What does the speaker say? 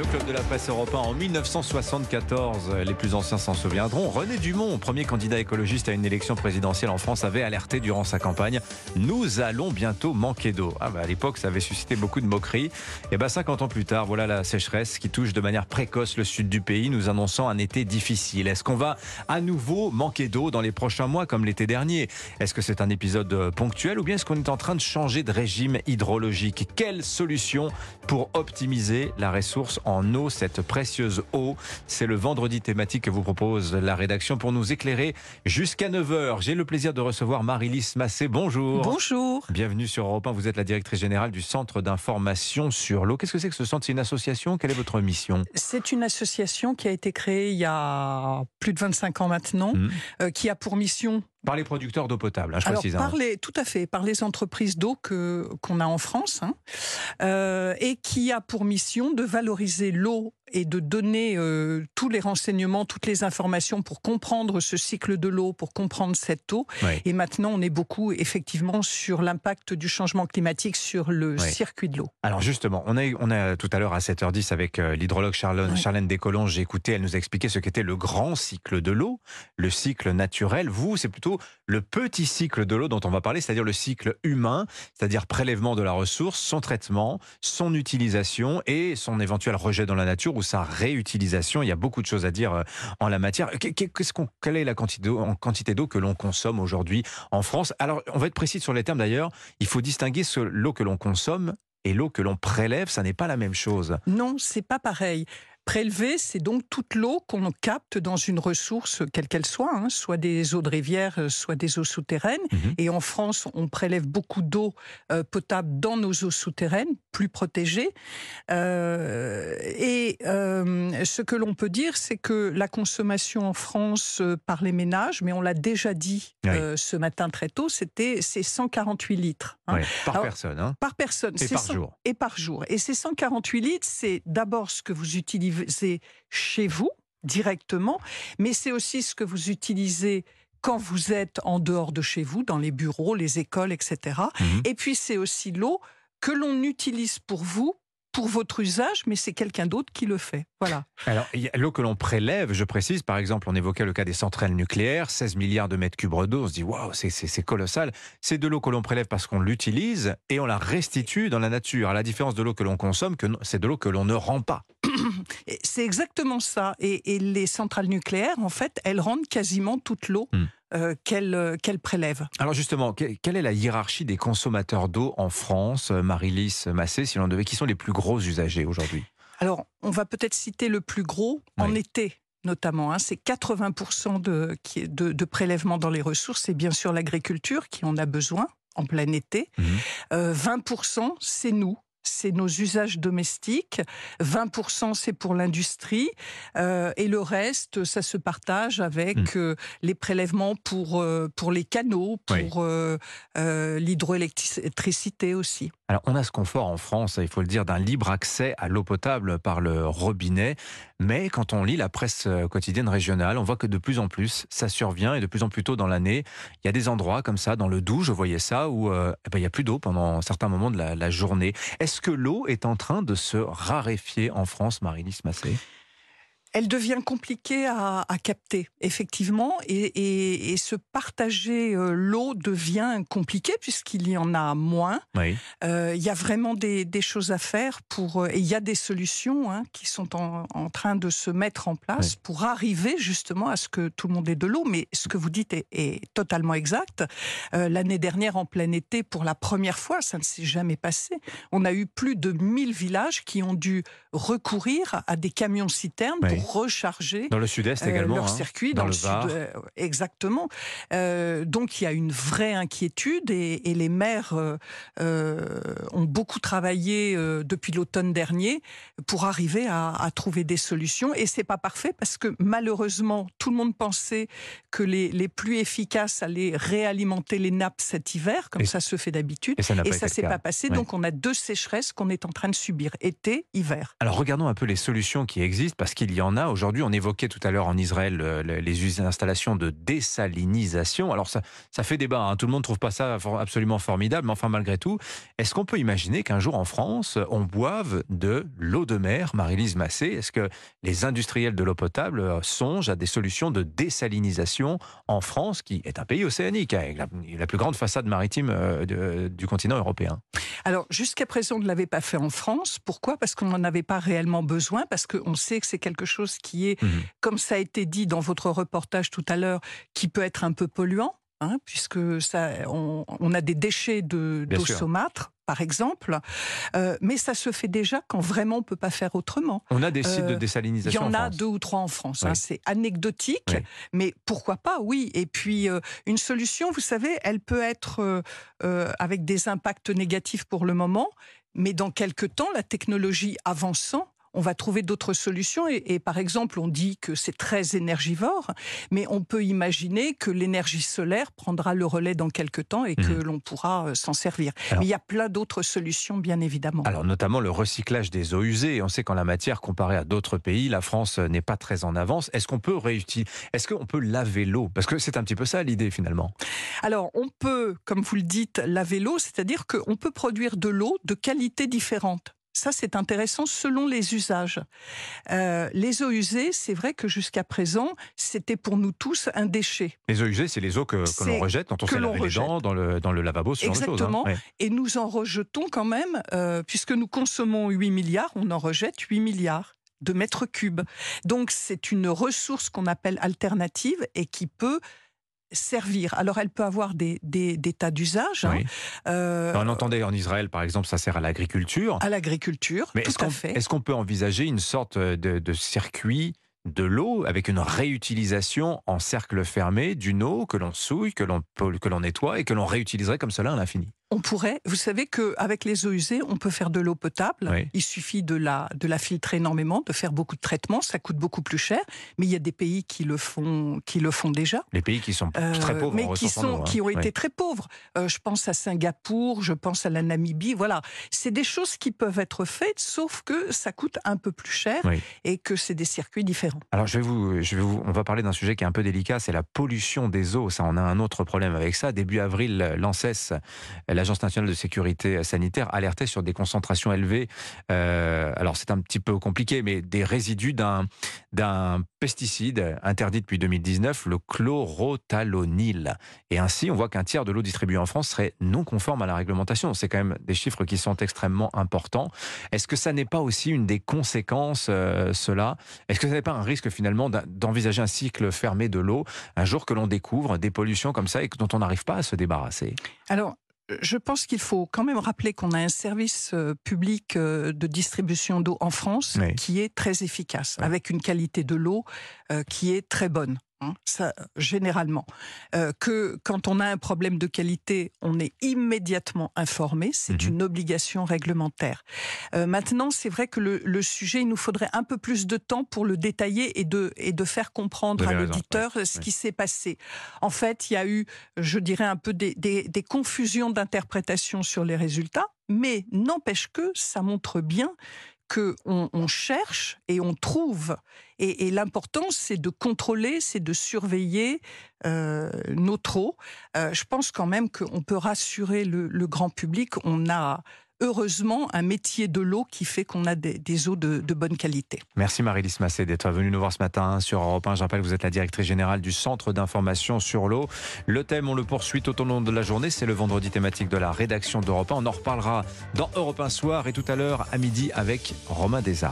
Le club de la presse européen en 1974, les plus anciens s'en souviendront. René Dumont, premier candidat écologiste à une élection présidentielle en France, avait alerté durant sa campagne Nous allons bientôt manquer d'eau. Ah bah à l'époque, ça avait suscité beaucoup de moqueries. Et bah 50 ans plus tard, voilà la sécheresse qui touche de manière précoce le sud du pays, nous annonçant un été difficile. Est-ce qu'on va à nouveau manquer d'eau dans les prochains mois comme l'été dernier? Est-ce que c'est un épisode ponctuel ou bien est-ce qu'on est en train de changer de régime hydrologique? Quelle solution pour optimiser la ressource en eau, cette précieuse eau. C'est le vendredi thématique que vous propose la rédaction pour nous éclairer jusqu'à 9h. J'ai le plaisir de recevoir Marie-Lys Massé. Bonjour. Bonjour. Bienvenue sur Europe 1. Vous êtes la directrice générale du Centre d'information sur l'eau. Qu'est-ce que c'est que ce centre? C'est une association? Quelle est votre mission? C'est une association qui a été créée il y a plus de 25 ans maintenant, mmh. euh, qui a pour mission par les producteurs d'eau potable, hein, je Alors, précise. Hein. Par les, tout à fait, par les entreprises d'eau que qu'on a en France, hein, euh, et qui a pour mission de valoriser l'eau et de donner euh, tous les renseignements, toutes les informations pour comprendre ce cycle de l'eau, pour comprendre cette eau. Et maintenant, on est beaucoup effectivement sur l'impact du changement climatique sur le circuit de l'eau. Alors justement, on a, on a tout à l'heure à 7h10 avec euh, l'hydrologue Charlène, Charlène Descolonges, j'ai écouté, elle nous a expliqué ce qu'était le grand cycle de l'eau, le cycle naturel. Vous, c'est plutôt le petit cycle de l'eau dont on va parler, c'est-à-dire le cycle humain, c'est-à-dire prélèvement de la ressource, son traitement, son utilisation et son éventuel rejet dans la nature sa réutilisation. Il y a beaucoup de choses à dire euh, en la matière. Qu'est-ce qu'on, quelle est la quantité d'eau que l'on consomme aujourd'hui en France? Alors, on va être précis sur les termes d'ailleurs. Il faut distinguer l'eau que l'on consomme et l'eau que l'on prélève, ça n'est pas la même chose. Non, c'est pas pareil. Prélever, c'est donc toute l'eau qu'on capte dans une ressource, quelle qu'elle soit, hein, soit des eaux de rivière, euh, soit des eaux souterraines. Mhm. Et en France, on prélève beaucoup d'eau euh, potable dans nos eaux souterraines, plus protégées. Euh, et ce que l'on peut dire, c'est que la consommation en France par les ménages, mais on l'a déjà dit ce matin très tôt, c'était c'est 148 litres. Hein. par personne. Hein. Par personne. Et par jour. Et par jour. Et ces 148 litres, c'est d'abord ce que vous utilisez chez vous directement, mais c'est aussi ce que vous utilisez quand vous êtes en dehors de chez vous, dans les bureaux, les écoles, etc. Mhm. Et puis c'est aussi l'eau que l'on utilise pour vous pour votre usage, mais c'est quelqu'un d'autre qui le fait. Voilà. Alors, l'eau que l'on prélève, je précise, par exemple, on évoquait le cas des centrales nucléaires, 16 milliards de mètres cubes d'eau, on se dit, waouh, c'est colossal. C'est de l'eau que l'on prélève parce qu'on l'utilise et on la restitue dans la nature, à la différence de l'eau que l'on consomme, que c'est de l'eau que l'on ne rend pas. C'est exactement ça. Et, les centrales nucléaires, en fait, elles rendent quasiment toute l'eau. Hmm. Euh, euh, qu'elle prélève? Alors justement, quelle est la hiérarchie des consommateurs d'eau en France, euh, Marie-Lys Massé, si l'on devait, qui sont les plus gros usagers aujourd'hui? Alors, on va peut-être citer le plus gros en été notamment. Hein. c'est 80% de, de, de prélèvement dans les ressources. C'est bien sûr l'agriculture qui en a besoin en plein été. 20%, mmh. c'est nous, c'est nos usages domestiques, 20% c'est pour l'industrie, euh, et le reste, ça se partage avec hmm. euh, les prélèvements pour, euh, pour les canaux, pour l'hydroélectricité aussi. Alors on a ce confort en France, il faut le dire, d'un libre accès à l'eau potable par le robinet, mais quand on lit la presse quotidienne régionale, on voit que de plus en plus ça survient et de plus en plus tôt dans l'année, il y a des endroits comme ça, dans le Doubs, je voyais ça, où eh ben, il n'y a plus d'eau pendant certains moments de la, la journée. Est-ce que l'eau est en train de se raréfier en France, Marie-Lys Massé elle devient compliquée à, capter, effectivement, et, se partager euh, l'eau devient compliqué puisqu'il y en a moins. Euh, il y a vraiment des, choses à faire pour, euh, et il y a des solutions hein, qui sont en, train de se mettre en place pour arriver justement à ce que tout le monde ait de l'eau. Mais ce que vous dites est, totalement exact. L'année dernière, en plein été, pour la première fois, ça ne s'est jamais passé. On a eu plus de 1000 villages qui ont dû recourir à des camions citernes recharger dans le sud-est également leur hein, circuit dans, le, sud euh, exactement. Euh, donc il y a une vraie inquiétude et, les maires euh, ont beaucoup travaillé depuis l'automne dernier pour arriver à, trouver des solutions. Et c'est pas parfait parce que malheureusement tout le monde pensait que les, les pluies efficaces allaient réalimenter les nappes cet hiver comme ça se fait d'habitude. et ça ne s'est pas passé. Donc on a deux sécheresses qu'on est en train de subir été hiver. Alors regardons un peu les solutions qui existent parce qu'il y en en a. Aujourd'hui, on évoquait tout à l'heure en Israël les installations de désalinisation. Alors ça, ça fait débat, hein. tout le monde ne trouve pas ça absolument formidable, mais enfin malgré tout, est-ce qu'on peut imaginer qu'un jour en France, on boive de l'eau de mer, Marie-Lise Massé Est-ce que les industriels de l'eau potable euh, songent à des solutions de désalinisation en France, qui est un pays océanique, avec la, plus grande façade maritime euh, du continent européen? Alors jusqu'à présent, on ne l'avait pas fait en France. Pourquoi? Parce qu'on n'en avait pas réellement besoin, parce qu'on sait que c'est quelque chose qui est, mmh comme ça a été dit dans votre reportage tout à l'heure, qui peut être un peu polluant. Hein, puisque ça, on, a des déchets d'eau saumâtre, par exemple, euh, mais ça se fait déjà quand vraiment on peut pas faire autrement. On a des sites de euh, désalinisation. Il y en, a deux ou trois en France. Hein, c'est anecdotique, mais pourquoi pas Oui. Et puis euh, une solution, vous savez, elle peut être avec des impacts négatifs pour le moment, mais dans quelques temps, la technologie avançant, on va trouver d'autres solutions. Et, par exemple, on dit que c'est très énergivore, mais on peut imaginer que l'énergie solaire prendra le relais dans quelques temps et que mhm. l'on pourra euh, s'en servir. mais il y a plein d'autres solutions, bien évidemment. Alors, notamment le recyclage des eaux usées. On sait qu'en la matière, comparé à d'autres pays, la France euh, n'est pas très en avance. Est-ce qu'on peut réutiliser Est-ce qu'on peut laver l'eau? Parce que c'est un petit peu ça l'idée finalement. Alors, on peut, comme vous le dites, laver l'eau, c'est-à-dire qu'on peut produire de l'eau de qualité différente. Ça, c'est intéressant selon les usages. Euh, les eaux usées, c'est vrai que jusqu'à présent, c'était pour nous tous un déchet. Les eaux usées, c'est les eaux que, l'on rejette quand on s'est lavé les dents dans le, dans le lavabo, ce hein. Exactement. Et nous en rejetons quand même, euh, puisque nous consommons 8 milliards, on en rejette 8 milliards de mètres cubes. Donc c'est une ressource qu'on appelle alternative et qui peut servir. Alors, elle peut avoir des, des, tas d'usages. Hein. Euh, on entendait en Israël, par exemple, ça sert à l'agriculture. À l'agriculture, tout est à fait. Est-ce qu'on peut envisager une sorte de, de circuit de l'eau avec une réutilisation en cercle fermé d'une eau que l'on souille, que l'on que l'on nettoie et que l'on réutiliserait comme cela à l'infini? On pourrait, vous savez qu'avec les eaux usées, on peut faire de l'eau potable. Il suffit de la, de la filtrer énormément, de faire beaucoup de traitements. Ça coûte beaucoup plus cher, mais il y a des pays qui le font, qui le font déjà. Les pays qui sont euh, très pauvres, mais qui sont, hein. qui ont été très pauvres. Euh, je pense à Singapour, je pense à la Namibie. Voilà, c'est des choses qui peuvent être faites, sauf que ça coûte un peu plus cher et que c'est des circuits différents. Alors je vais vous, je vais vous, on va parler d'un sujet qui est un peu délicat, c'est la pollution des eaux. Ça, on a un autre problème avec ça. Début avril, l'ANSES, l'Agence nationale de sécurité sanitaire alertait sur des concentrations élevées. Euh, alors c'est un petit peu compliqué, mais des résidus d'un pesticide interdit depuis 2019, le chlorothalonil. Et ainsi, on voit qu'un tiers de l'eau distribuée en France serait non conforme à la réglementation. C'est quand même des chiffres qui sont extrêmement importants. Est-ce que ça n'est pas aussi une des conséquences, euh, cela? Est-ce que ça n'est pas un risque finalement d'envisager un cycle fermé de l'eau un jour que l'on découvre des pollutions comme ça et dont on n'arrive pas à se débarrasser? Alors, je pense qu'il faut quand même rappeler qu'on a un service euh, public euh, de distribution d'eau en France qui est très efficace, avec une qualité de l'eau euh, qui est très bonne. Hein, ça, généralement, euh, que quand on a un problème de qualité, on est immédiatement informé. C'est mhm. une obligation réglementaire. Euh, maintenant, c'est vrai que le, sujet, il nous faudrait un peu plus de temps pour le détailler et de, et de faire comprendre à l'auditeur ce qui s'est passé. En fait, il y a eu, je dirais, un peu des, des, des confusions d'interprétation sur les résultats, mais n'empêche que ça montre bien qu'on on cherche et on trouve. Et, l'important, c'est de contrôler, c'est de surveiller euh, notre eau. Euh, je pense quand même qu'on peut rassurer le, le grand public. On a heureusement un métier de l'eau qui fait qu'on a des, eaux de, bonne qualité. Merci Marie-Lise Massé d'être venue nous voir ce matin sur Europe 1. Je rappelle, vous êtes la directrice générale du Centre d'information sur l'eau. Le thème, on le poursuit tout au long de la journée. C'est le vendredi thématique de la rédaction d'Europe 1. On en reparlera dans Europe 1 soir et tout à l'heure à midi avec Romain Desarts.